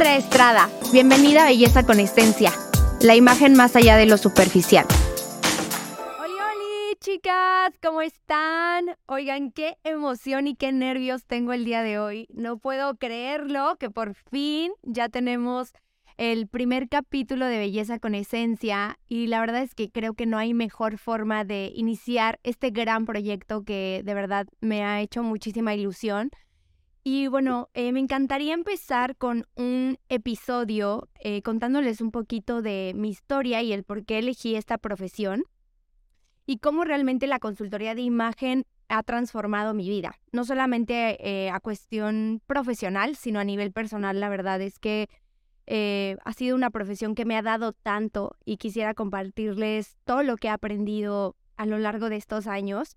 Andrea Estrada. Bienvenida a Belleza con Esencia, la imagen más allá de lo superficial. Hola, hola, chicas, ¿cómo están? Oigan, qué emoción y qué nervios tengo el día de hoy. No puedo creerlo que por fin ya tenemos el primer capítulo de Belleza con Esencia y la verdad es que creo que no hay mejor forma de iniciar este gran proyecto que de verdad me ha hecho muchísima ilusión. Y bueno, eh, me encantaría empezar con un episodio eh, contándoles un poquito de mi historia y el por qué elegí esta profesión y cómo realmente la consultoría de imagen ha transformado mi vida. No solamente eh, a cuestión profesional, sino a nivel personal. La verdad es que ha sido una profesión que me ha dado tanto y quisiera compartirles todo lo que he aprendido a lo largo de estos años.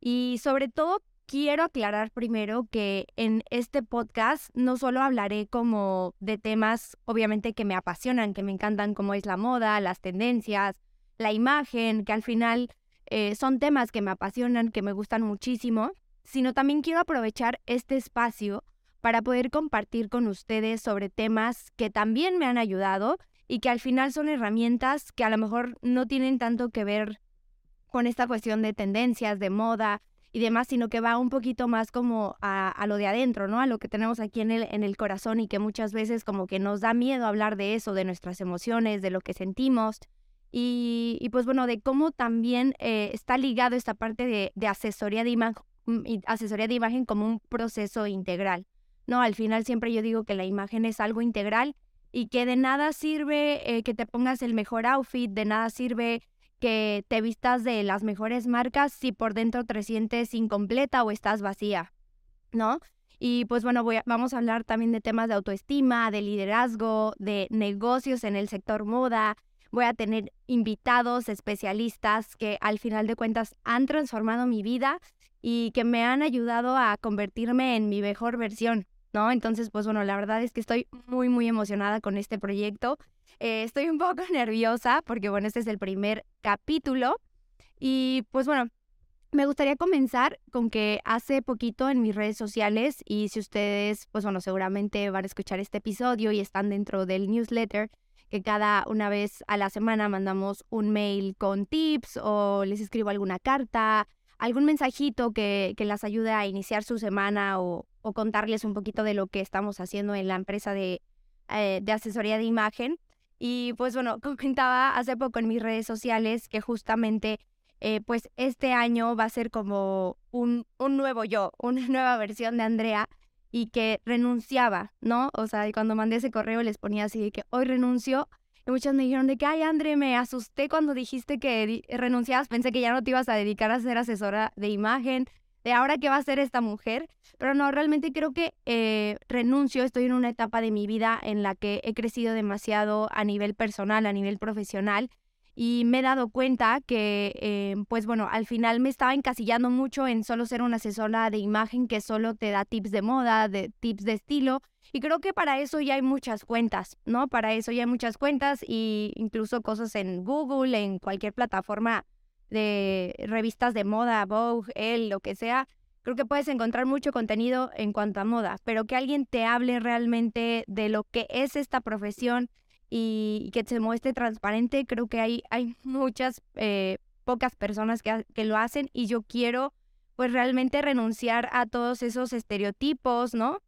Y sobre todo quiero aclarar primero que en este podcast no solo hablaré como de temas obviamente que me apasionan, que me encantan como es la moda, las tendencias, la imagen, que al final eh, son temas que me apasionan, que me gustan muchísimo, sino también quiero aprovechar este espacio para poder compartir con ustedes sobre temas que también me han ayudado y que al final son herramientas que a lo mejor no tienen tanto que ver con esta cuestión de tendencias, de moda, y demás, sino que va un poquito más como a, lo de adentro, ¿no? A lo que tenemos aquí en el, en el corazón y que muchas veces como que nos da miedo hablar de eso, de nuestras emociones, de lo que sentimos. Y, y pues bueno, de cómo también eh, está ligado esta parte de, de asesoría de imagen mm, asesoría de imagen como un proceso integral. No, al final siempre yo digo que la imagen es algo integral y que de nada sirve eh, que te pongas el mejor outfit, de nada sirve que te vistas de las mejores marcas si por dentro te sientes incompleta o estás vacía, ¿no? Y pues bueno, voy vamos a hablar también de temas de autoestima, de liderazgo, de negocios en el sector moda. Voy a tener invitados, especialistas que al final de cuentas han transformado mi vida y que me han ayudado a convertirme en mi mejor versión, ¿no? Entonces, pues bueno, la verdad es que estoy muy, muy emocionada con este proyecto eh, estoy un poco nerviosa porque, bueno, este es el primer capítulo. Y pues bueno, me gustaría comenzar con que hace poquito en mis redes sociales y si ustedes, pues bueno, seguramente van a escuchar este episodio y están dentro del newsletter, que cada una vez a la semana mandamos un mail con tips o les escribo alguna carta, algún mensajito que, que las ayude a iniciar su semana o, o, contarles un poquito de lo que estamos haciendo en la empresa de, eh, de asesoría de imagen. Y pues bueno, comentaba hace poco en mis redes sociales que justamente eh, pues este año va a ser como un, un nuevo yo, una nueva versión de Andrea y que renunciaba, ¿no? O sea, cuando mandé ese correo les ponía así de que hoy renuncio y muchas me dijeron de que, ay, André, me asusté cuando dijiste que renunciabas, pensé que ya no te ibas a dedicar a ser asesora de imagen, de ahora qué va a ser esta mujer. Pero no, realmente creo que eh, renuncio, estoy en una etapa de mi vida en la que he crecido demasiado a nivel personal, a nivel profesional, y me he dado cuenta que, eh, pues bueno, al final me estaba encasillando mucho en solo ser una asesora de imagen que solo te da tips de moda, de tips de estilo, y creo que para eso ya hay muchas cuentas, ¿no? Para eso ya hay muchas cuentas y incluso cosas en Google, en cualquier plataforma de revistas de moda, Vogue, Elle, lo que sea, creo que puedes encontrar mucho contenido en cuanto a moda, pero que alguien te hable realmente de lo que es esta profesión y, que se muestre transparente, creo que hay, hay muchas, eh, pocas personas que, que lo hacen y yo quiero pues realmente renunciar a todos esos estereotipos, ¿no?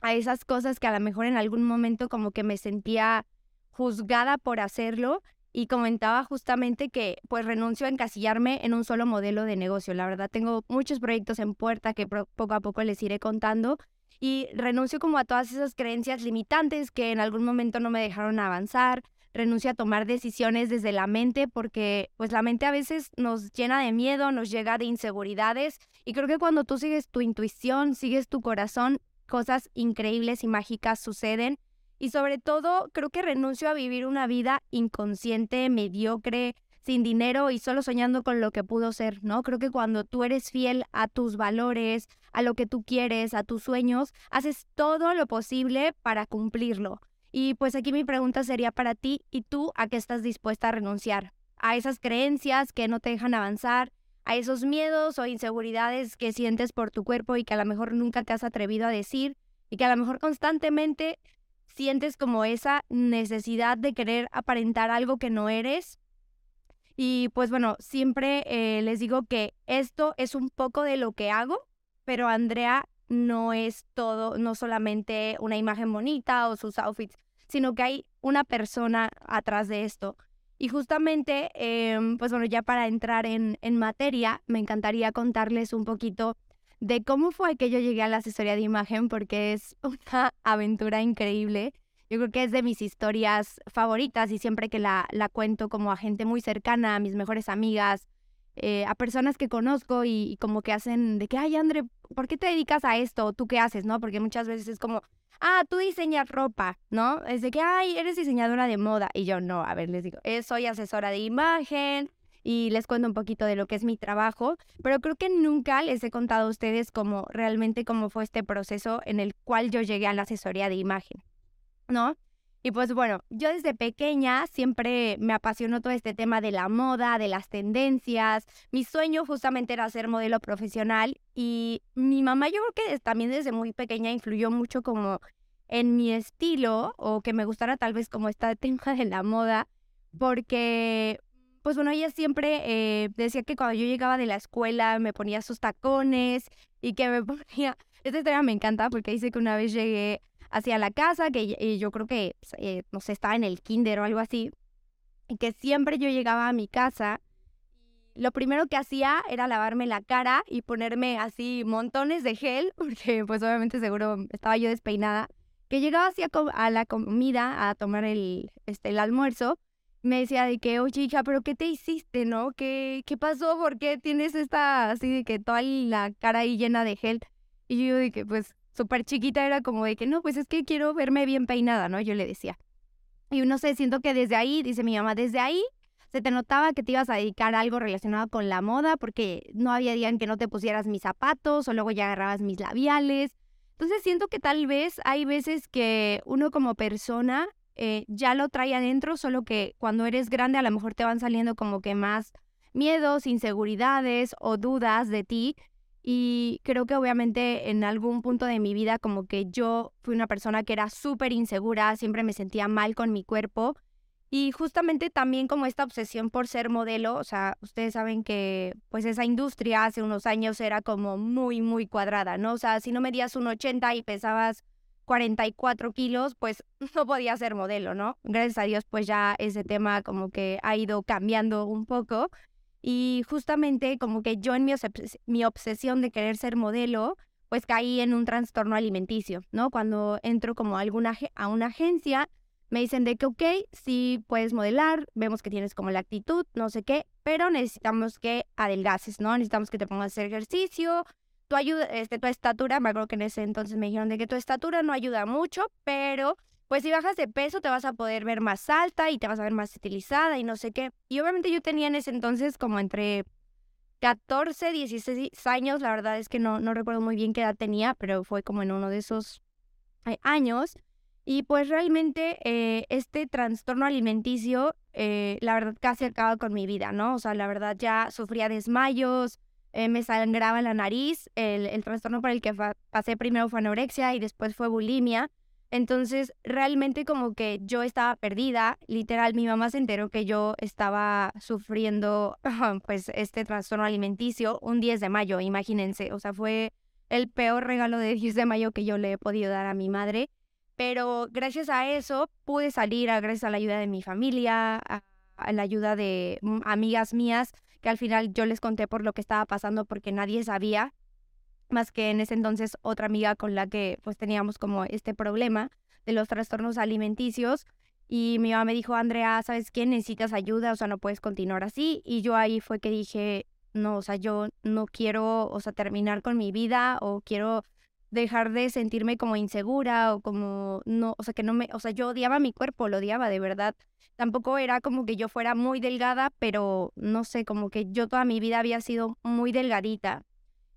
A esas cosas que a lo mejor en algún momento como que me sentía juzgada por hacerlo y comentaba justamente que pues renuncio a encasillarme en un solo modelo de negocio. La verdad tengo muchos proyectos en puerta que poco a poco les iré contando y renuncio como a todas esas creencias limitantes que en algún momento no me dejaron avanzar. Renuncio a tomar decisiones desde la mente porque pues la mente a veces nos llena de miedo, nos llega de inseguridades y creo que cuando tú sigues tu intuición, sigues tu corazón, cosas increíbles y mágicas suceden y sobre todo, creo que renuncio a vivir una vida inconsciente, mediocre, sin dinero y solo soñando con lo que pudo ser, ¿no? Creo que cuando tú eres fiel a tus valores, a lo que tú quieres, a tus sueños, haces todo lo posible para cumplirlo. Y pues aquí mi pregunta sería para ti, ¿y tú a qué estás dispuesta a renunciar? A esas creencias que no te dejan avanzar, a esos miedos o inseguridades que sientes por tu cuerpo y que a lo mejor nunca te has atrevido a decir y que a lo mejor constantemente sientes como esa necesidad de querer aparentar algo que no eres. Y pues bueno, siempre eh, les digo que esto es un poco de lo que hago, pero Andrea no es todo, no solamente una imagen bonita o sus outfits, sino que hay una persona atrás de esto. Y justamente, em, pues bueno, ya para entrar en, en materia, me encantaría contarles un poquito de cómo fue que yo llegué a la asesoría de imagen, porque es una aventura increíble. Yo creo que es de mis historias favoritas y siempre que la, la cuento como a gente muy cercana, a mis mejores amigas, eh, a personas que conozco y, como que hacen de que, ay, André, ¿por qué te dedicas a esto? ¿Tú qué haces? ¿No? Porque muchas veces es como, ah, tú diseñas ropa, ¿no? Es de que, ay, eres diseñadora de moda. Y yo, no, a ver, les digo, eh, soy asesora de imagen, y les cuento un poquito de lo que es mi trabajo, pero creo que nunca les he contado a ustedes cómo realmente cómo fue este proceso en el cual yo llegué a la asesoría de imagen, ¿no? Y pues bueno, yo desde pequeña siempre me apasionó todo este tema de la moda, de las tendencias. Mi sueño justamente era ser modelo profesional y mi mamá yo creo que también desde muy pequeña influyó mucho como en mi estilo o que me gustara tal vez como este tema de la moda porque pues bueno, ella siempre eh, decía que cuando yo llegaba de la escuela me ponía sus tacones y que me ponía... Esta historia me encanta porque dice que una vez llegué hacia la casa, que yo creo que, pues, eh, no sé, estaba en el kinder o algo así, y que siempre yo llegaba a mi casa, lo primero que hacía era lavarme la cara y ponerme así montones de gel, porque pues obviamente seguro estaba yo despeinada, que llegaba así a, la comida, a tomar el, este, el almuerzo, me decía de que, oye, hija, pero ¿qué te hiciste, no? ¿Qué, qué pasó? ¿Por qué tienes esta, así de que toda la cara ahí llena de gel? Y yo de que, pues, súper chiquita era como de que, no, pues es que quiero verme bien peinada, ¿no? Yo le decía. Y no sé, siento que desde ahí, dice mi mamá, desde ahí se te notaba que te ibas a dedicar a algo relacionado con la moda, porque no había día en que no te pusieras mis zapatos o luego ya agarrabas mis labiales. Entonces siento que tal vez hay veces que uno como persona eh, ya lo trae adentro, solo que cuando eres grande a lo mejor te van saliendo como que más miedos, inseguridades o dudas de ti. Y creo que obviamente en algún punto de mi vida como que yo fui una persona que era súper insegura, siempre me sentía mal con mi cuerpo. Y justamente también como esta obsesión por ser modelo, o sea, ustedes saben que pues esa industria hace unos años era como muy, muy cuadrada, ¿no? O sea, si no medías un 80 y pesabas 44 kilos, pues no podía ser modelo, ¿no? Gracias a Dios, pues ya ese tema como que ha ido cambiando un poco. Y justamente como que yo en mi, obsesión de querer ser modelo, pues caí en un trastorno alimenticio, ¿no? Cuando entro como a, alguna, a una agencia, me dicen de que, ok, sí puedes modelar, vemos que tienes como la actitud, no sé qué, pero necesitamos que adelgaces, ¿no? Necesitamos que te pongas a hacer ejercicio, tu, ayuda, este, tu estatura, me acuerdo que en ese entonces me dijeron de que tu estatura no ayuda mucho, pero pues si bajas de peso te vas a poder ver más alta y te vas a ver más estilizada y no sé qué. Y obviamente yo tenía en ese entonces como entre 14, 16 años, la verdad es que no, no recuerdo muy bien qué edad tenía, pero fue como en uno de esos eh, años. Y pues realmente eh, este trastorno alimenticio, eh, la verdad casi acaba con mi vida, ¿no? O sea, la verdad ya sufría desmayos, eh, me sangraba la nariz, el, el trastorno por el que pasé primero fue anorexia y después fue bulimia. Entonces, realmente como que yo estaba perdida, literal, mi mamá se enteró que yo estaba sufriendo pues este trastorno alimenticio un 10 de mayo, imagínense, o sea, fue el peor regalo de 10 de mayo que yo le he podido dar a mi madre, pero gracias a eso pude salir, gracias a la ayuda de mi familia, a, a la ayuda de mm, amigas mías, que al final yo les conté por lo que estaba pasando porque nadie sabía, más que en ese entonces otra amiga con la que pues teníamos como este problema de los trastornos alimenticios. Y mi mamá me dijo, Andrea, ¿sabes qué? Necesitas ayuda, o sea, no puedes continuar así. Y yo ahí fue que dije, no, o sea, yo no quiero, o sea, terminar con mi vida o quiero dejar de sentirme como insegura o como no, o sea, que no me, o sea, yo odiaba mi cuerpo, lo odiaba de verdad. Tampoco era como que yo fuera muy delgada, pero no sé, como que yo toda mi vida había sido muy delgadita.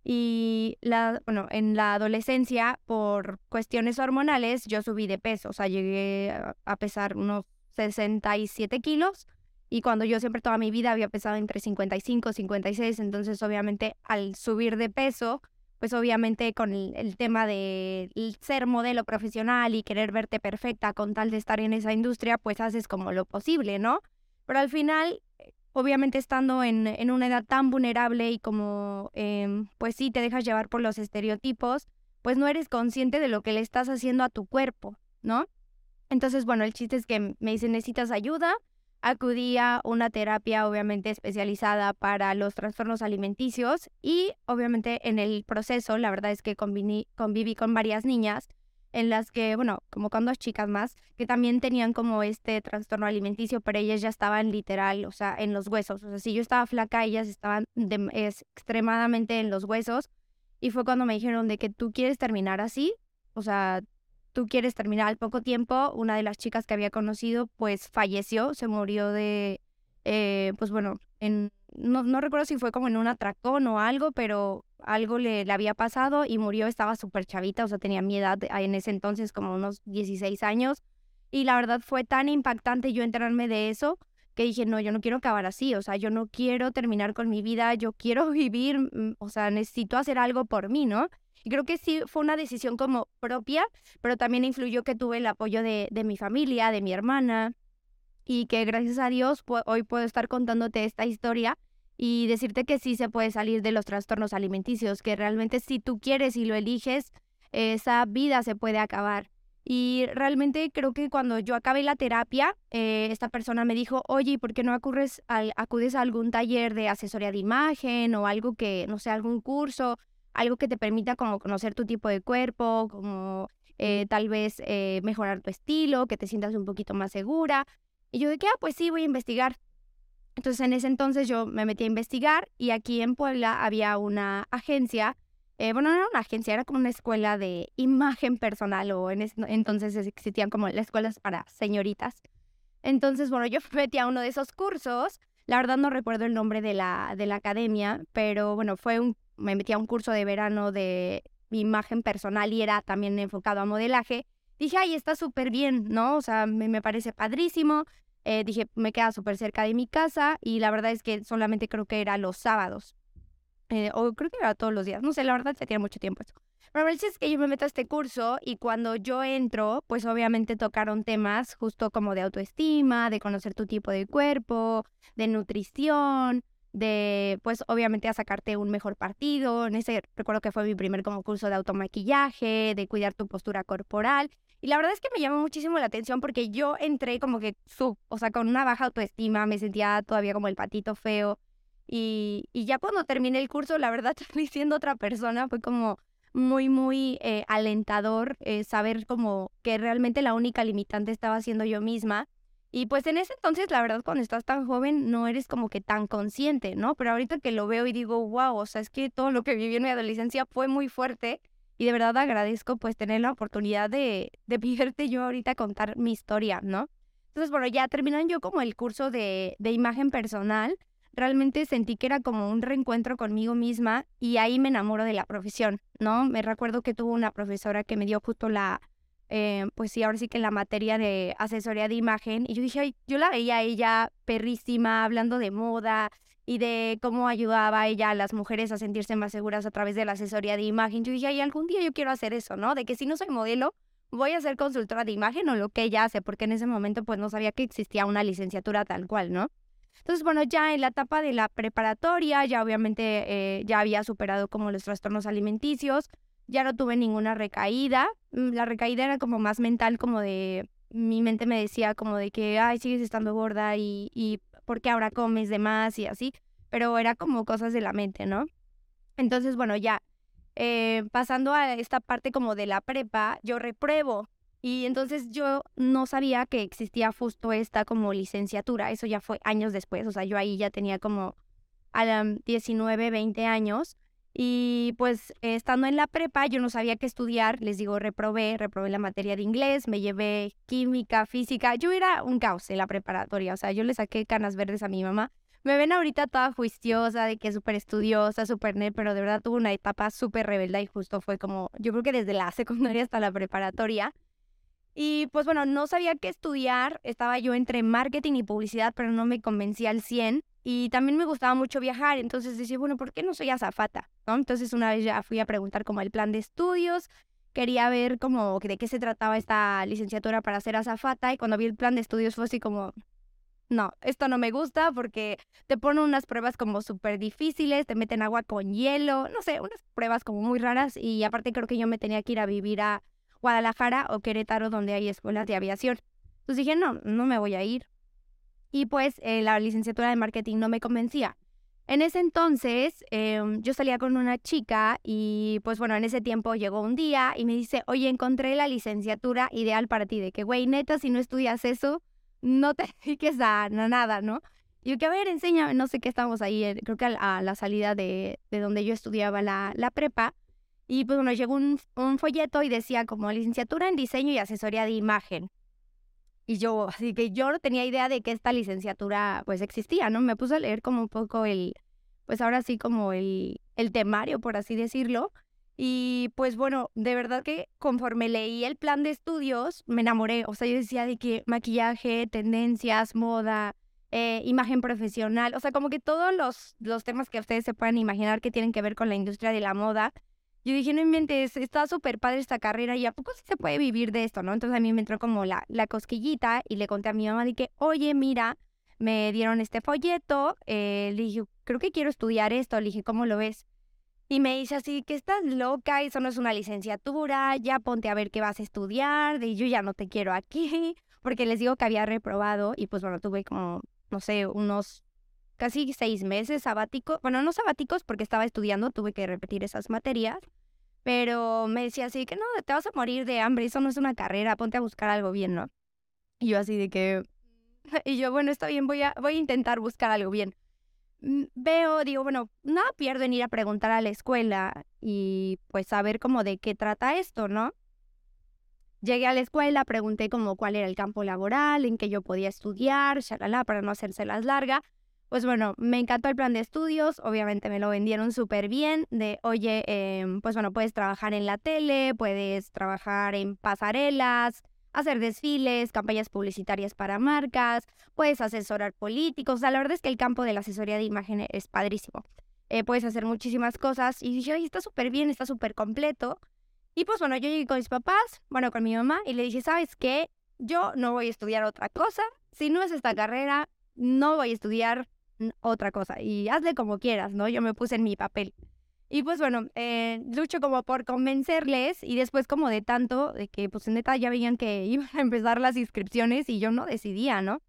Y la, bueno, en la adolescencia, por cuestiones hormonales, yo subí de peso, o sea, llegué a pesar unos 67 kilos. Y cuando yo siempre toda mi vida había pesado entre 55 y 56, entonces obviamente al subir de peso, pues obviamente con el, tema de ser modelo profesional y querer verte perfecta con tal de estar en esa industria, pues haces como lo posible, ¿no? Pero al final, obviamente estando en, en una edad tan vulnerable y como, em, pues sí, te dejas llevar por los estereotipos, pues no eres consciente de lo que le estás haciendo a tu cuerpo, ¿no? Entonces, bueno, el chiste es que me dice, necesitas ayuda, acudí a una terapia obviamente especializada para los trastornos alimenticios y obviamente en el proceso la verdad es que conviví, conviví con varias niñas en las que, bueno, como con dos chicas más, que también tenían como este trastorno alimenticio, pero ellas ya estaban literal, o sea, en los huesos. O sea, si yo estaba flaca, ellas estaban extremadamente en los huesos. Y fue cuando me dijeron de que tú quieres terminar así, o sea, tú quieres terminar al poco tiempo, una de las chicas que había conocido pues falleció, se murió de, eh, pues bueno, en, no, no, recuerdo si fue como en un atracón o algo, pero algo le, le había pasado y murió, estaba súper chavita, o sea, tenía mi edad en ese entonces como unos 16 años. Y la verdad fue tan impactante yo enterarme de eso que dije, no, yo no quiero acabar así, o sea, yo no quiero terminar con mi vida, yo quiero vivir, mm, o sea, necesito hacer algo por mí, ¿no? Y creo que sí fue una decisión como propia, pero también influyó que tuve el apoyo de, de mi familia, de mi hermana, y que gracias a Dios hoy puedo estar contándote esta historia y decirte que sí se puede salir de los trastornos alimenticios, que realmente si tú quieres y lo eliges, esa vida se puede acabar. Y realmente creo que cuando yo acabé la terapia, eh, esta persona me dijo, oye, ¿por qué no acudes a algún taller de asesoría de imagen o algo que, no sé, algún curso? Algo que te permita como conocer tu tipo de cuerpo, como eh, tal vez eh, mejorar tu estilo, que te sientas un poquito más segura. Y yo dije, ah, pues sí, voy a investigar. Entonces en ese entonces yo me metí a investigar y aquí en Puebla había una agencia, eh, bueno, no era una agencia, era como una escuela de imagen personal o en entonces existían como las escuelas para señoritas. Entonces, bueno, yo metí a uno de esos cursos. La verdad no recuerdo el nombre de la, de la academia, pero bueno, fue un me metí a un curso de verano de imagen personal y era también enfocado a modelaje, dije, ay, está súper bien, ¿no? O sea, me, me parece padrísimo. Eh, dije, me queda súper cerca de mi casa y la verdad es que solamente creo que era los sábados. Eh, o creo que era todos los días, no sé, la verdad se tiene mucho tiempo eso. Pero el es que yo me meto a este curso y cuando yo entro, pues obviamente tocaron temas justo como de autoestima, de conocer tu tipo de cuerpo, de nutrición, de, pues obviamente a sacarte un mejor partido. En ese recuerdo que fue mi primer como curso de automaquillaje, de cuidar tu postura corporal. Y la verdad es que me llamó muchísimo la atención porque yo entré como que, sub, o sea, con una baja autoestima, me sentía todavía como el patito feo. Y, y ya cuando terminé el curso, la verdad, siendo otra persona, fue como muy, muy eh, alentador eh, saber como que realmente la única limitante estaba siendo yo misma y pues en ese entonces, la verdad, cuando estás tan joven, no eres como que tan consciente, ¿no? Pero ahorita que lo veo y digo, wow, o sea, es que todo lo que viví en mi adolescencia fue muy fuerte y de verdad agradezco pues tener la oportunidad de, de poderte yo ahorita contar mi historia, ¿no? Entonces, bueno, ya terminan yo como el curso de, de imagen personal, realmente sentí que era como un reencuentro conmigo misma y ahí me enamoro de la profesión, ¿no? Me recuerdo que tuvo una profesora que me dio justo la, eh, pues sí, ahora sí que la materia de asesoría de imagen. Y yo dije, Ay, yo la veía ella perrísima, hablando de moda y de cómo ayudaba ella a las mujeres a sentirse más seguras a través de la asesoría de imagen. Yo dije, ay, algún día yo quiero hacer eso, ¿no? De que si no soy modelo, voy a ser consultora de imagen o lo que ella hace, porque en ese momento pues no sabía que existía una licenciatura tal cual, ¿no? Entonces, bueno, ya en la etapa de la preparatoria, ya obviamente eh, ya había superado como los trastornos alimenticios, ya no tuve ninguna recaída. Mm, la recaída era como más mental, como de, mi mente me decía como de que, ay, sigues estando gorda y, y ¿por qué ahora comes de más y así? Pero era como cosas de la mente, ¿no? Entonces, bueno, ya, eh, pasando a esta parte como de la prepa, yo repruebo. Y entonces yo no sabía que existía justo esta como licenciatura. Eso ya fue años después. O sea, yo ahí ya tenía como a 19, 20 años. Y pues estando en la prepa yo no sabía qué estudiar, les digo, reprobé, reprobé la materia de inglés, me llevé química, física, yo era un caos en la preparatoria, o sea, yo le saqué canas verdes a mi mamá. Me ven ahorita toda juiciosa, de que súper estudiosa, súper net, pero de verdad tuve una etapa súper rebelde y justo fue como, yo creo que desde la secundaria hasta la preparatoria. Y pues bueno, no sabía qué estudiar, estaba yo entre marketing y publicidad, pero no me convencía al 100 y también me gustaba mucho viajar, entonces decía, bueno, ¿por qué no soy azafata? ¿No? Entonces una vez ya fui a preguntar como el plan de estudios, quería ver como de qué se trataba esta licenciatura para ser azafata y cuando vi el plan de estudios fue así como, no, esto no me gusta porque te ponen unas pruebas como súper difíciles, te meten agua con hielo, no sé, unas pruebas como muy raras y aparte creo que yo me tenía que ir a vivir a Guadalajara o Querétaro donde hay escuelas de aviación. Entonces dije, no, no me voy a ir. Y pues eh, la licenciatura de marketing no me convencía. En ese entonces em, yo salía con una chica y pues bueno, en ese tiempo llegó un día y me dice, oye, encontré la licenciatura ideal para ti, de que, güey, neta, si no estudias eso, no te dediques a, nada, ¿no? Y yo que, a ver, enséñame, no sé qué, estábamos ahí, eh, creo que a, la salida de, de, donde yo estudiaba la, la prepa. Y pues bueno, llegó un, un, folleto y decía como licenciatura en diseño y asesoría de imagen. Y yo, así que yo no tenía idea de que esta licenciatura pues existía, ¿no? Me puse a leer como un poco el, pues ahora sí como el, el temario, por así decirlo. Y pues bueno, de verdad que conforme leí el plan de estudios, me enamoré. O sea, yo decía de que maquillaje, tendencias, moda, eh, imagen profesional, o sea, como que todos los, los temas que ustedes se puedan imaginar que tienen que ver con la industria de la moda. Yo dije, no inventes, está súper padre esta carrera y a poco sí se puede vivir de esto, ¿no? Entonces a mí me entró como la, la cosquillita y le conté a mi mamá de que, oye, mira, me dieron este folleto, eh, le dije, creo que quiero estudiar esto, le dije, ¿cómo lo ves? Y me dice así, que estás loca, eso no es una licenciatura, ya ponte a ver qué vas a estudiar, de yo ya no te quiero aquí, porque les digo que había reprobado y pues bueno, tuve como, no sé, unos casi seis meses sabáticos, bueno, no sabáticos porque estaba estudiando, tuve que repetir esas materias, pero me decía así que no, te vas a morir de hambre, eso no es una carrera, ponte a buscar algo bien, ¿no? Y yo así de que, y yo, bueno, está bien, voy a, voy a intentar buscar algo bien. Mm, veo, digo, bueno, nada pierdo en ir a preguntar a la escuela y pues saber como de qué trata esto, ¿no? Llegué a la escuela, pregunté como cuál era el campo laboral, en qué yo podía estudiar, shalala, para no hacérselas larga. Pues bueno, me encantó el plan de estudios, obviamente me lo vendieron súper bien, de, oye, em, pues bueno, puedes trabajar en la tele, puedes trabajar en pasarelas, hacer desfiles, campañas publicitarias para marcas, puedes asesorar políticos. O sea, la verdad es que el campo de la asesoría de imagen es padrísimo. Eh, puedes hacer muchísimas cosas y dije, oye, está súper bien, está súper completo. Y pues bueno, yo llegué con mis papás, bueno, con mi mamá y le dije, ¿sabes qué? Yo no voy a estudiar otra cosa. Si no es esta carrera, no voy a estudiar otra cosa. Y hazle como quieras, ¿no? Yo me puse en mi papel. Y pues bueno, eh, lucho como por convencerles y después como de tanto, de que pues en neta ya veían que iban a empezar las inscripciones y yo no decidía, ¿no?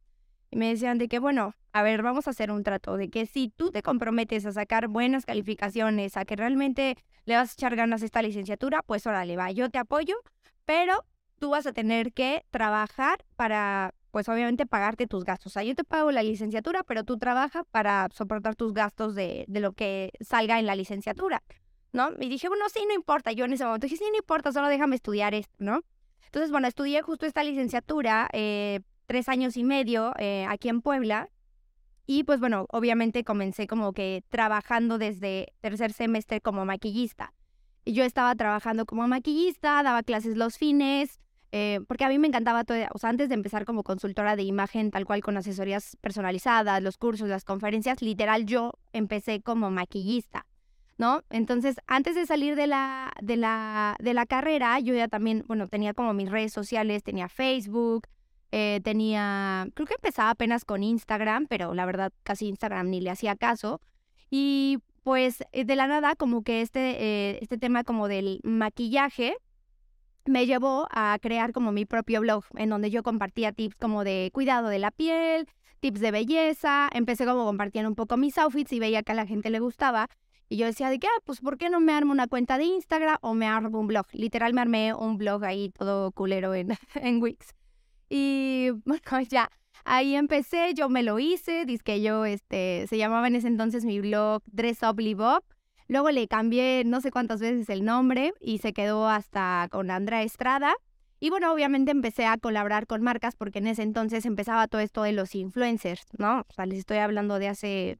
Y me decían de que bueno, a ver, vamos a hacer un trato, de que si tú te comprometes a sacar buenas calificaciones, a que realmente le vas a echar ganas esta licenciatura, pues órale, va, yo te apoyo, pero tú vas a tener que trabajar para pues obviamente pagarte tus gastos. O sea, yo te pago la licenciatura, pero tú trabajas para soportar tus gastos de, de lo que salga en la licenciatura, ¿no? Y dije, bueno, sí, no importa. Yo en ese momento dije, sí, no importa, solo déjame estudiar esto, ¿no? Entonces, bueno, estudié justo esta licenciatura, eh, tres años y medio eh, aquí en Puebla. Y pues bueno, obviamente comencé como que trabajando desde tercer semestre como maquillista. Y yo estaba trabajando como maquillista, daba clases los fines, eh, porque a mí me encantaba todo, o sea, antes de empezar como consultora de imagen, tal cual con asesorías personalizadas, los cursos, las conferencias, literal yo empecé como maquillista, ¿no? Entonces, antes de salir de la, de la, de la carrera, yo ya también, bueno, tenía como mis redes sociales, tenía Facebook, eh, tenía, creo que empezaba apenas con Instagram, pero la verdad casi Instagram ni le hacía caso. Y pues eh, de la nada, como que este, este tema como del maquillaje, me llevó a crear como mi propio blog en donde yo compartía tips como de cuidado de la piel, tips de belleza, empecé como compartiendo un poco mis outfits y veía que a la gente le gustaba y yo decía de que, ah, pues ¿por qué no me armo una cuenta de Instagram o me armo un blog? Literal me armé un blog ahí todo culero en, en Wix. Y bueno, ya, ahí empecé, yo me lo hice, dice que yo, este, se llamaba en ese entonces mi blog Dress Up Live Up Luego le cambié no sé cuántas veces el nombre y se quedó hasta con Andrea Estrada. Y bueno, obviamente empecé a colaborar con marcas porque en ese entonces empezaba todo esto de los influencers, ¿no? O sea, les estoy hablando de hace,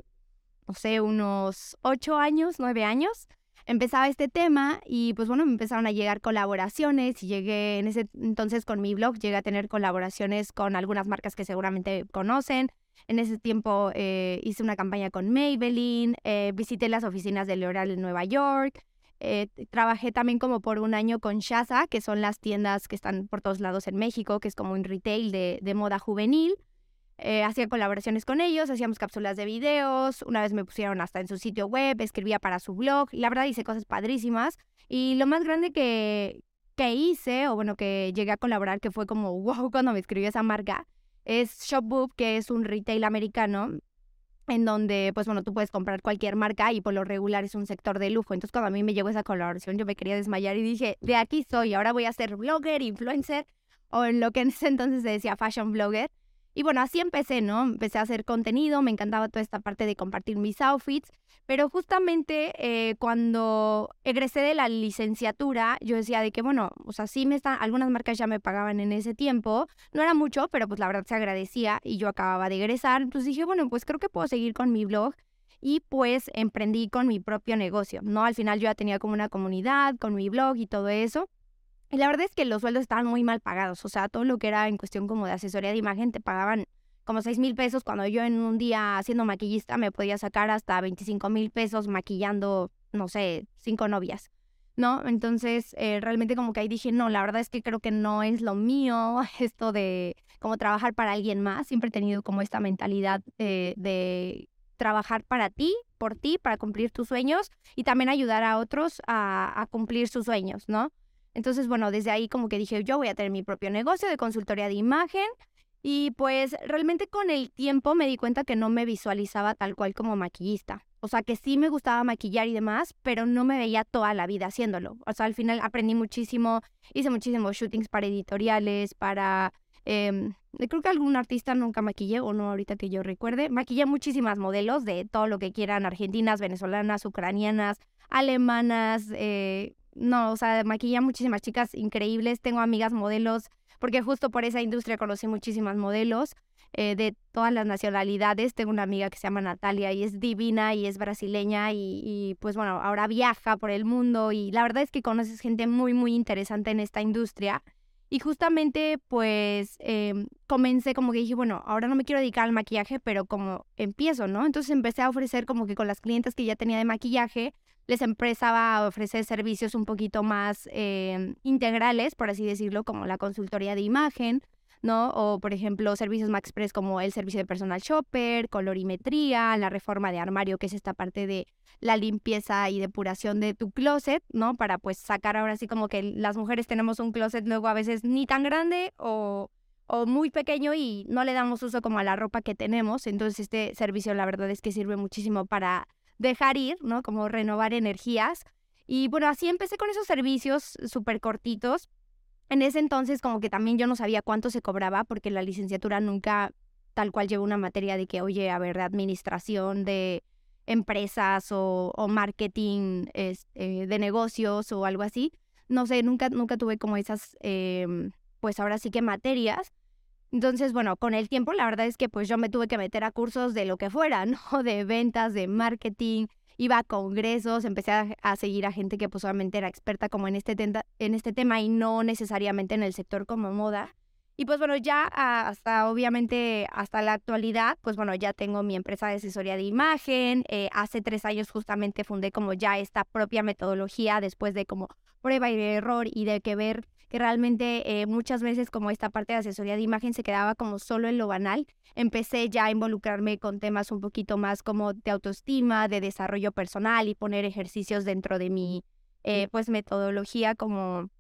no sé, unos ocho años, nueve años. Empezaba este tema y pues bueno, me empezaron a llegar colaboraciones y llegué en ese entonces con mi blog, llegué a tener colaboraciones con algunas marcas que seguramente conocen, En ese tiempo eh, hice una campaña con Maybelline, eh, visité las oficinas de L'Oreal en Nueva York, eh, trabajé también como por un año con Shaza, que son las tiendas que están por todos lados en México, que es como un retail de, de moda juvenil. Hacía colaboraciones con ellos, hacíamos cápsulas de videos, una vez me pusieron hasta en su sitio web, escribía para su blog, la verdad hice cosas padrísimas. Y lo más grande que, que hice, o bueno, que llegué a colaborar, que fue como wow cuando me escribió esa marca, es Shopboop, que es un retail americano en donde, pues bueno, tú puedes comprar cualquier marca y por lo regular es un sector de lujo. Entonces, cuando a mí me llegó esa colaboración, yo me quería desmayar y dije, de aquí soy, ahora voy a ser blogger, influencer, o en lo que en ese entonces se decía fashion blogger. Y bueno, así empecé, ¿no? Empecé a hacer contenido, me encantaba toda esta parte de compartir mis outfits, pero justamente eh, cuando egresé de la licenciatura, yo decía de que, bueno, o sea, sí me están, algunas marcas ya me pagaban en ese tiempo, no era mucho, pero pues la verdad se agradecía y yo acababa de egresar, entonces dije, bueno, pues creo que puedo seguir con mi blog y pues emprendí con mi propio negocio, ¿no? Al final yo ya tenía como una comunidad con mi blog y todo eso. Y la verdad es que los sueldos estaban muy mal pagados, o sea, todo lo que era en cuestión como de asesoría de imagen te pagaban como 6 mil pesos cuando yo en un día siendo maquillista me podía sacar hasta 25 mil pesos maquillando, no sé, cinco novias, ¿no? Entonces, eh, realmente como que ahí dije, no, la verdad es que creo que no es lo mío esto de como trabajar para alguien más. Siempre he tenido como esta mentalidad de trabajar para ti, por ti, para cumplir tus sueños y también ayudar a otros a cumplir sus sueños, ¿no? Entonces, bueno, desde ahí como que dije, yo voy a tener mi propio negocio de consultoría de imagen. Y pues realmente con el tiempo me di cuenta que no me visualizaba tal cual como maquillista. O sea, que sí me gustaba maquillar y demás, pero no me veía toda la vida haciéndolo. O sea, al final aprendí muchísimo, hice muchísimos shootings para editoriales, para... Eh, creo que algún artista nunca maquillé, o no ahorita que yo recuerde. Maquillé muchísimas modelos de todo lo que quieran, argentinas, venezolanas, ucranianas, alemanas, eh, no, o sea, maquilla muchísimas chicas increíbles. Tengo amigas modelos, porque justo por esa industria conocí muchísimas modelos eh, de todas las nacionalidades. Tengo una amiga que se llama Natalia y es divina y es brasileña y, y, pues bueno, ahora viaja por el mundo y la verdad es que conoces gente muy, muy interesante en esta industria. Y justamente pues eh, comencé como que dije, bueno, ahora no me quiero dedicar al maquillaje, pero como empiezo, ¿no? Entonces empecé a ofrecer como que con las clientes que ya tenía de maquillaje, les empezaba a ofrecer servicios un poquito más eh, integrales, por así decirlo, como la consultoría de imagen, ¿no? O, por ejemplo, servicios más como el servicio de personal shopper, colorimetría, la reforma de armario, que es esta parte de la limpieza y depuración de tu closet, ¿no? Para pues sacar ahora sí como que las mujeres tenemos un closet luego a veces ni tan grande o, o muy pequeño y no le damos uso como a la ropa que tenemos. Entonces este servicio la verdad es que sirve muchísimo para dejar ir, ¿no? Como renovar energías. Y bueno, así empecé con esos servicios súper cortitos. En ese entonces como que también yo no sabía cuánto se cobraba porque la licenciatura nunca tal cual llevó una materia de que, oye, a ver, de administración de empresas o, marketing este, de negocios o algo así. No sé, nunca, nunca tuve como esas, eh, pues ahora sí que materias. Entonces, bueno, con el tiempo la verdad es que pues yo me tuve que meter a cursos de lo que fuera, ¿no? De ventas, de marketing, iba a congresos, empecé a, seguir a gente que pues solamente era experta como en este, en este tema y no necesariamente en el sector como moda. Y pues bueno, ya hasta obviamente hasta la actualidad, pues bueno, ya tengo mi empresa de asesoría de imagen. Eh, hace tres años justamente fundé como ya esta propia metodología después de como prueba y error y de que ver que realmente eh, muchas veces como esta parte de asesoría de imagen se quedaba como solo en lo banal. Empecé ya a involucrarme con temas un poquito más como de autoestima, de desarrollo personal y poner ejercicios dentro de mi eh, pues metodología como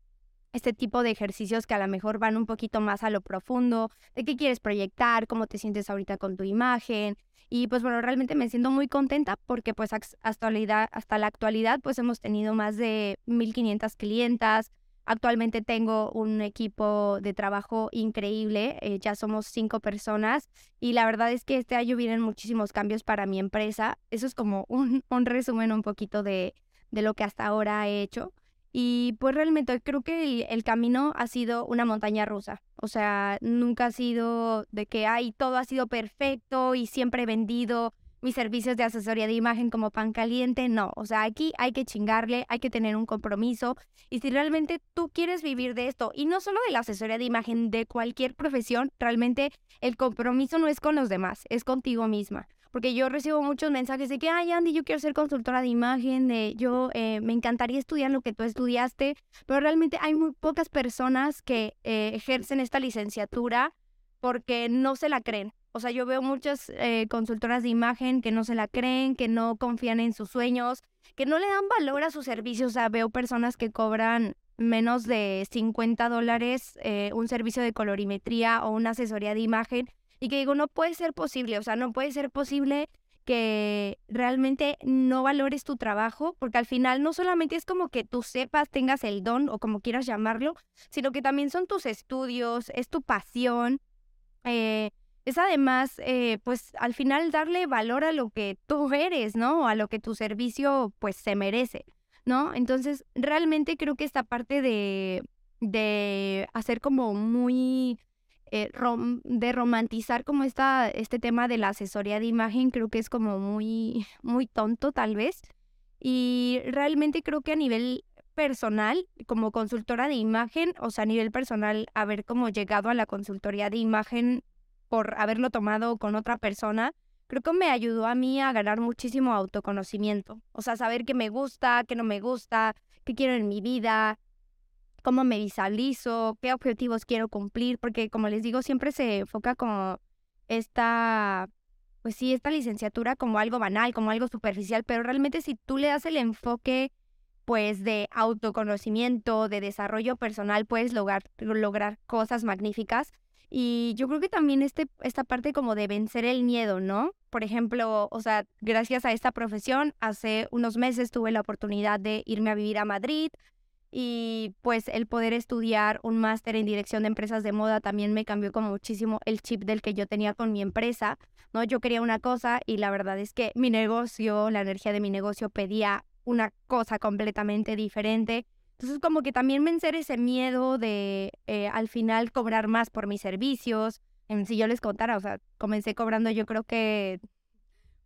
este tipo de ejercicios que a lo mejor van un poquito más a lo profundo, de qué quieres proyectar, cómo te sientes ahorita con tu imagen. Y pues bueno, realmente me siento muy contenta porque pues hasta la, hasta la actualidad pues hemos tenido más de 1500 clientas, Actualmente tengo un equipo de trabajo increíble, eh, ya somos cinco personas y la verdad es que este año vienen muchísimos cambios para mi empresa. Eso es como un, resumen un poquito de, de, lo que hasta ahora he hecho. Y pues realmente creo que el, camino ha sido una montaña rusa. O sea, nunca ha sido de que, ay, todo ha sido perfecto y siempre he vendido mis servicios de asesoría de imagen como pan caliente, no, o sea, aquí hay que chingarle, hay que tener un compromiso y si realmente tú quieres vivir de esto y no solo de la asesoría de imagen, de cualquier profesión, realmente el compromiso no es con los demás, es contigo misma. Porque yo recibo muchos mensajes de que, ay, Andy, yo quiero ser consultora de imagen, de yo eh, me encantaría estudiar lo que tú estudiaste, pero realmente hay muy pocas personas que eh, ejercen esta licenciatura porque no se la creen. O sea, yo veo muchas eh, consultoras de imagen que no se la creen, que no confían en sus sueños, que no le dan valor a sus servicios. O sea, veo personas que cobran menos de 50 dólares un servicio de colorimetría o una asesoría de imagen y que digo, no puede ser posible, o sea, no puede ser posible que realmente no valores tu trabajo, porque al final no solamente es como que tú sepas, tengas el don o como quieras llamarlo, sino que también son tus estudios, es tu pasión, eh, es además, eh, pues al final darle valor a lo que tú eres, ¿no? A lo que tu servicio pues se merece, ¿no? Entonces, realmente creo que esta parte de, de hacer como muy eh, de romantizar como esta, este tema de la asesoría de imagen, creo que es como muy, muy tonto tal vez. Y realmente creo que a nivel personal, como consultora de imagen, o sea, a nivel personal, haber como llegado a la consultoría de imagen por haberlo tomado con otra persona, creo que me ayudó a mí a ganar muchísimo autoconocimiento. O sea, saber qué me gusta, qué no me gusta, qué quiero en mi vida, cómo me visualizo, qué objetivos quiero cumplir, porque como les digo, siempre se enfoca como esta, pues sí, esta licenciatura como algo banal, como algo superficial, pero realmente si tú le das el enfoque pues de autoconocimiento, de desarrollo personal, puedes lograr, lograr cosas magníficas. Y yo creo que también este, esta parte como de vencer el miedo, ¿no? Por ejemplo, o sea, gracias a esta profesión, hace unos meses tuve la oportunidad de irme a vivir a Madrid, y pues el poder estudiar un máster en dirección de empresas de moda también me cambió como muchísimo el chip del que yo tenía con mi empresa, ¿no? Yo quería una cosa y la verdad es que mi negocio, la energía de mi negocio pedía una cosa completamente diferente. Entonces como que también vencer ese miedo de eh, al final cobrar más por mis servicios. Si yo les contara, o sea, comencé cobrando yo creo que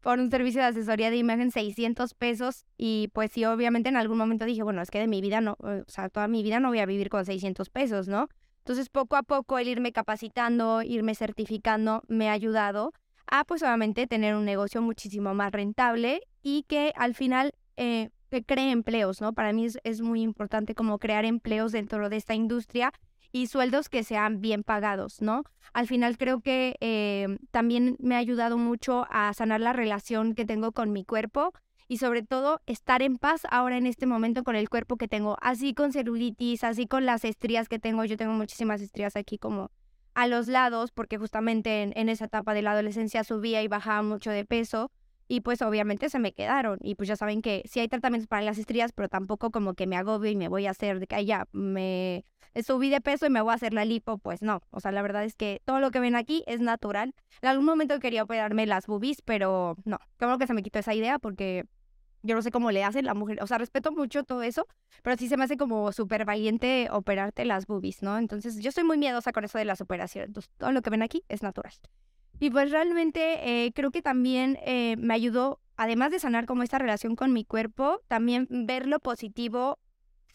por un servicio de asesoría de imagen 600 pesos y pues sí, obviamente en algún momento dije, bueno, es que de mi vida no, o sea, toda mi vida no voy a vivir con 600 pesos, ¿no? Entonces poco a poco el irme capacitando, irme certificando me ha ayudado a pues obviamente tener un negocio muchísimo más rentable y que al final eh, cree empleos, ¿no? Para mí es, es muy importante como crear empleos dentro de esta industria y sueldos que sean bien pagados, ¿no? Al final creo que eh, también me ha ayudado mucho a sanar la relación que tengo con mi cuerpo y sobre todo estar en paz ahora en este momento con el cuerpo que tengo, así con celulitis, así con las estrías que tengo, yo tengo muchísimas estrías aquí como a los lados porque justamente en esa etapa de la adolescencia subía y bajaba mucho de peso y pues obviamente se me quedaron. Y pues ya saben que sí hay tratamientos para las estrías, pero tampoco como que me agobio y me voy a hacer de que ya me subí de peso y me voy a hacer la lipo, pues no. O sea, la verdad es que todo lo que ven aquí es natural. En algún momento quería operarme las boobies, pero no. Creo que se me quitó esa idea porque yo no sé cómo le hacen la mujer. O sea, respeto mucho todo eso, pero sí se me hace como súper valiente operarte las boobies, ¿no? Entonces yo soy muy miedosa con eso de las operaciones. Entonces todo lo que ven aquí es natural. Y pues realmente eh, creo que también eh, me ayudó, además de sanar como esta relación con mi cuerpo, también ver lo positivo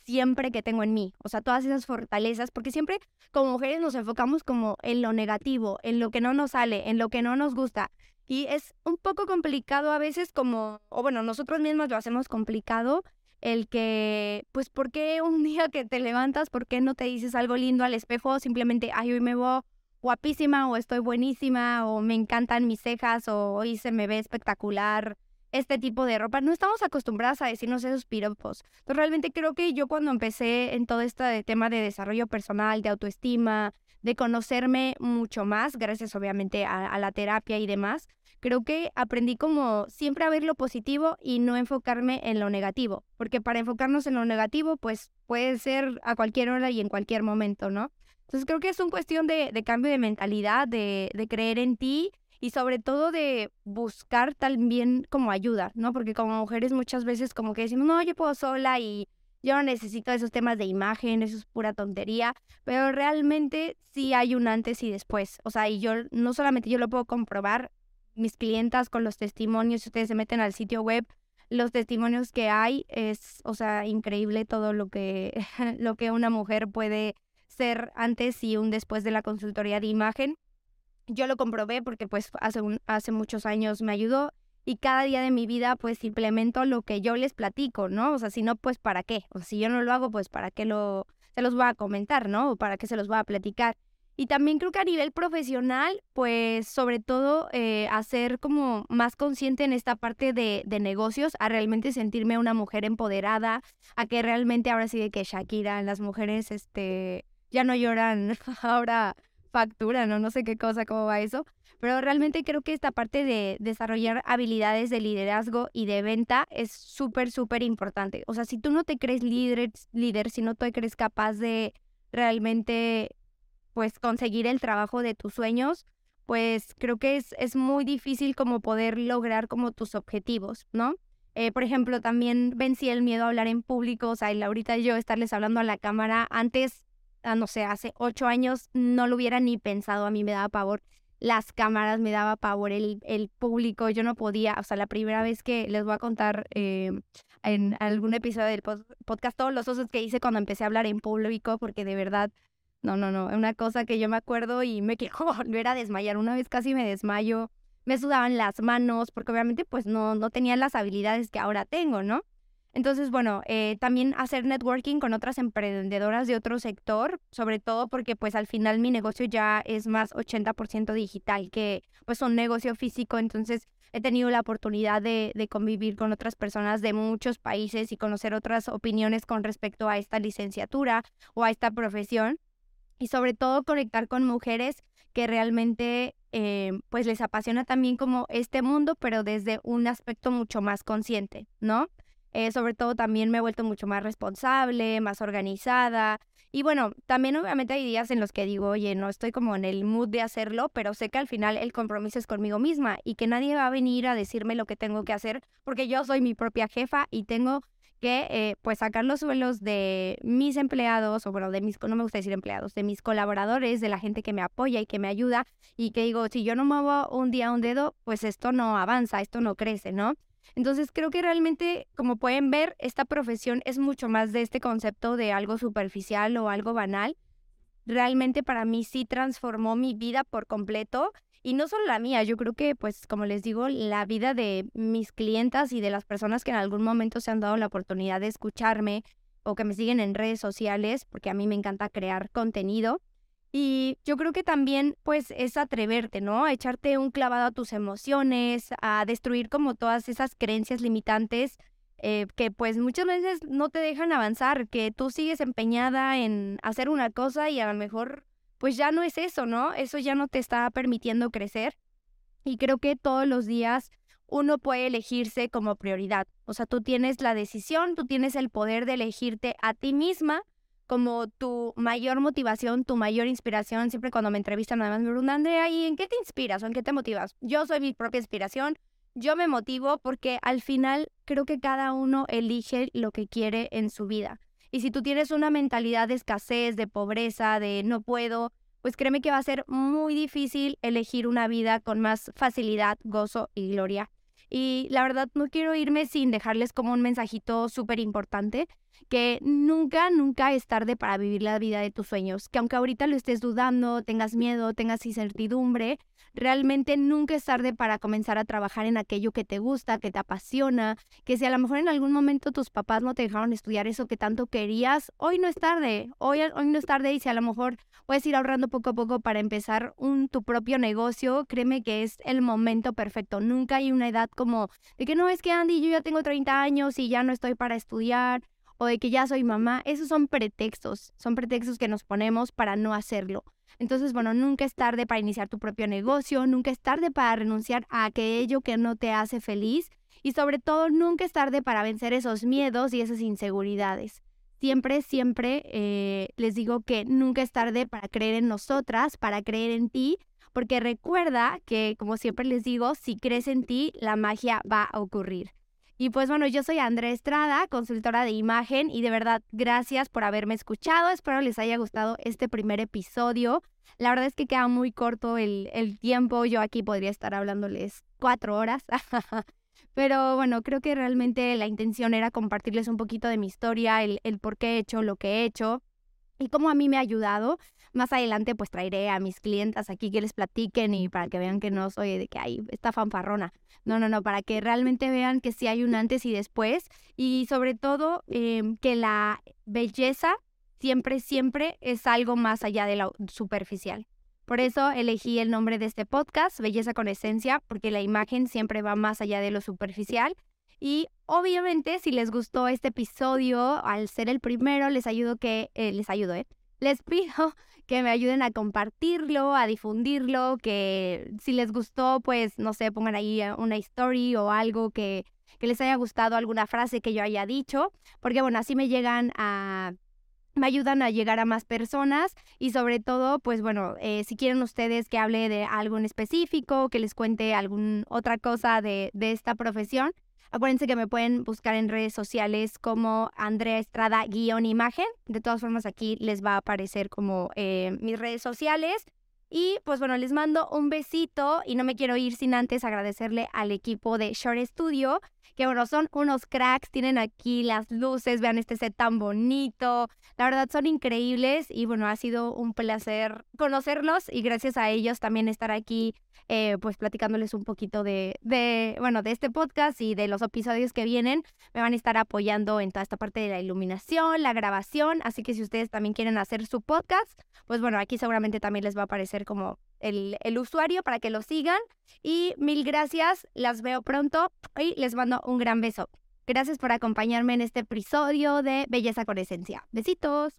siempre que tengo en mí, o sea, todas esas fortalezas, porque siempre como mujeres nos enfocamos como en lo negativo, en lo que no nos sale, en lo que no nos gusta. Y es un poco complicado a veces como, o bueno, nosotros mismos lo hacemos complicado, el que, pues, ¿por qué un día que te levantas, por qué no te dices algo lindo al espejo? Simplemente, ay, hoy me voy guapísima o estoy buenísima o me encantan mis cejas o hoy se me ve espectacular este tipo de ropa. No estamos acostumbradas a decirnos esos piropos. Entonces realmente creo que yo cuando empecé en todo este tema de desarrollo personal, de autoestima, de conocerme mucho más, gracias obviamente a, la terapia y demás, creo que aprendí como siempre a ver lo positivo y no enfocarme en lo negativo, porque para enfocarnos en lo negativo, pues puede ser a cualquier hora y en cualquier momento, ¿no? Entonces creo que es una cuestión de, cambio de mentalidad, de, creer en ti y sobre todo de buscar también como ayuda, ¿no? Porque como mujeres muchas veces como que decimos, no, yo puedo sola y yo no necesito esos temas de imagen, eso es pura tontería, pero realmente sí hay un antes y después. O sea, y yo no solamente yo lo puedo comprobar mis clientas con los testimonios, si ustedes se meten al sitio web, los testimonios que hay es, o sea, increíble todo lo que, lo que una mujer puede ser antes y un después de la consultoría de imagen. Yo lo comprobé porque pues hace, un, hace muchos años me ayudó y cada día de mi vida pues implemento lo que yo les platico, ¿no? O sea, si no, pues ¿para qué? O si yo no lo hago, pues ¿para qué lo, se los voy a comentar, ¿no? O ¿para qué se los voy a platicar? Y también creo que a nivel profesional, pues sobre todo eh, hacer como más consciente en esta parte de, de, negocios, a realmente sentirme una mujer empoderada, a que realmente ahora sí de que Shakira, las mujeres este, ya no lloran, ahora facturan o no sé qué cosa, cómo va eso. Pero realmente creo que esta parte de desarrollar habilidades de liderazgo y de venta es súper, súper importante. O sea, si tú no te crees líder, líder, si no te crees capaz de realmente pues conseguir el trabajo de tus sueños, pues creo que es, es muy difícil como poder lograr como tus objetivos, ¿no? Eh, por ejemplo, también vencí el miedo a hablar en público, o sea, y ahorita yo estarles hablando a la cámara, antes, no sé, hace ocho años no lo hubiera ni pensado, a mí me daba pavor las cámaras, me daba pavor el, el público, yo no podía, o sea, la primera vez que les voy a contar eh, en algún episodio del podcast todos los osos que hice cuando empecé a hablar en público, porque de verdad no, no, no. Una cosa que yo me acuerdo y me quiero volver a desmayar. Una vez casi me desmayo. Me sudaban las manos porque obviamente pues no, no tenía las habilidades que ahora tengo, ¿no? Entonces, bueno, eh, también hacer networking con otras emprendedoras de otro sector, sobre todo porque pues al final mi negocio ya es más 80% digital que pues un negocio físico, entonces he tenido la oportunidad de, convivir con otras personas de muchos países y conocer otras opiniones con respecto a esta licenciatura o a esta profesión y sobre todo conectar con mujeres que realmente eh, pues les apasiona también como este mundo, pero desde un aspecto mucho más consciente, ¿no? Eh, sobre todo también me he vuelto mucho más responsable, más organizada. Y bueno, también obviamente hay días en los que digo, oye, no estoy como en el mood de hacerlo, pero sé que al final el compromiso es conmigo misma y que nadie va a venir a decirme lo que tengo que hacer porque yo soy mi propia jefa y tengo que eh, pues sacar los suelos de mis empleados, o bueno, de mis, no me gusta decir empleados, de mis colaboradores, de la gente que me apoya y que me ayuda, y que digo, si yo no muevo un día un dedo, pues esto no avanza, esto no crece, ¿no? Entonces creo que realmente, como pueden ver, esta profesión es mucho más de este concepto de algo superficial o algo banal. Realmente para mí sí transformó mi vida por completo y no solo la mía, yo creo que, pues, como les digo, la vida de mis clientas y de las personas que en algún momento se han dado la oportunidad de escucharme o que me siguen en redes sociales, porque a mí me encanta crear contenido. Y yo creo que también, pues, es atreverte, ¿no? A echarte un clavado a tus emociones, a destruir como todas esas creencias limitantes eh, que pues muchas veces no te dejan avanzar, que tú sigues empeñada en hacer una cosa y a lo mejor pues ya no es eso, ¿no? Eso ya no te está permitiendo crecer. Y creo que todos los días uno puede elegirse como prioridad. O sea, tú tienes la decisión, tú tienes el poder de elegirte a ti misma como tu mayor motivación, tu mayor inspiración. Siempre cuando me entrevistan, además me preguntan, Andrea, ¿y en qué te inspiras o en qué te motivas? Yo soy mi propia inspiración. Yo me motivo porque al final creo que cada uno elige lo que quiere en su vida. Y si tú tienes una mentalidad de escasez, de pobreza, de no puedo, pues créeme que va a ser muy difícil elegir una vida con más facilidad, gozo y gloria. Y la verdad no quiero irme sin dejarles como un mensajito súper importante, que nunca, nunca es tarde para vivir la vida de tus sueños, que aunque ahorita lo estés dudando, tengas miedo, tengas incertidumbre, realmente nunca es tarde para comenzar a trabajar en aquello que te gusta, que te apasiona, que si a lo mejor en algún momento tus papás no te dejaron estudiar eso que tanto querías, hoy no es tarde, hoy, hoy no es tarde y si a lo mejor puedes ir ahorrando poco a poco para empezar un, tu propio negocio, créeme que es el momento perfecto. Nunca hay una edad como de que no es que Andy, yo ya tengo 30 años y ya no estoy para estudiar o de que ya soy mamá, esos son pretextos, son pretextos que nos ponemos para no hacerlo. Entonces, bueno, nunca es tarde para iniciar tu propio negocio, nunca es tarde para renunciar a aquello que no te hace feliz y sobre todo nunca es tarde para vencer esos miedos y esas inseguridades. Siempre, siempre eh, les digo que nunca es tarde para creer en nosotras, para creer en ti, porque recuerda que, como siempre les digo, si crees en ti, la magia va a ocurrir. Y pues bueno, yo soy Andrea Estrada, consultora de imagen y de verdad gracias por haberme escuchado. Espero les haya gustado este primer episodio. La verdad es que queda muy corto el, el tiempo. Yo aquí podría estar hablándoles cuatro horas. Pero bueno, creo que realmente la intención era compartirles un poquito de mi historia, el, el por qué he hecho lo que he hecho y cómo a mí me ha ayudado. Más adelante pues traeré a mis clientas aquí que les platiquen y para que vean que no soy de que hay esta fanfarrona. No, no, no, para que realmente vean que sí hay un antes y después y sobre todo em, que la belleza siempre, siempre es algo más allá de lo superficial. Por eso elegí el nombre de este podcast, Belleza con Esencia, porque la imagen siempre va más allá de lo superficial. Y obviamente, si les gustó este episodio, al ser el primero, les ayudo que, eh, les ayudo, ¿eh? Les pido que me ayuden a compartirlo, a difundirlo, que si les gustó, pues, no sé, pongan ahí eh, una story o algo que, que les haya gustado, alguna frase que yo haya dicho, porque bueno, así me llegan a me ayudan a llegar a más personas y sobre todo, pues bueno, eh, si quieren ustedes que hable de algo en específico, que les cuente alguna otra cosa de, de, esta profesión, acuérdense que me pueden buscar en redes sociales como Andrea Estrada guion imagen. De todas formas, aquí les va a aparecer como eh, mis redes sociales. Y pues bueno, les mando un besito y no me quiero ir sin antes agradecerle al equipo de Short Studio que bueno, son unos cracks, tienen aquí las luces, vean este set tan bonito, la verdad son increíbles y bueno, ha sido un placer conocerlos y gracias a ellos también estar aquí eh, pues platicándoles un poquito de, de, bueno, de este podcast y de los episodios que vienen. Me van a estar apoyando en toda esta parte de la iluminación, la grabación, así que si ustedes también quieren hacer su podcast, pues bueno, aquí seguramente también les va a aparecer como el, usuario para que lo sigan. Y mil gracias, las veo pronto y les mando un gran beso. Gracias por acompañarme en este episodio de Belleza con Esencia. Besitos.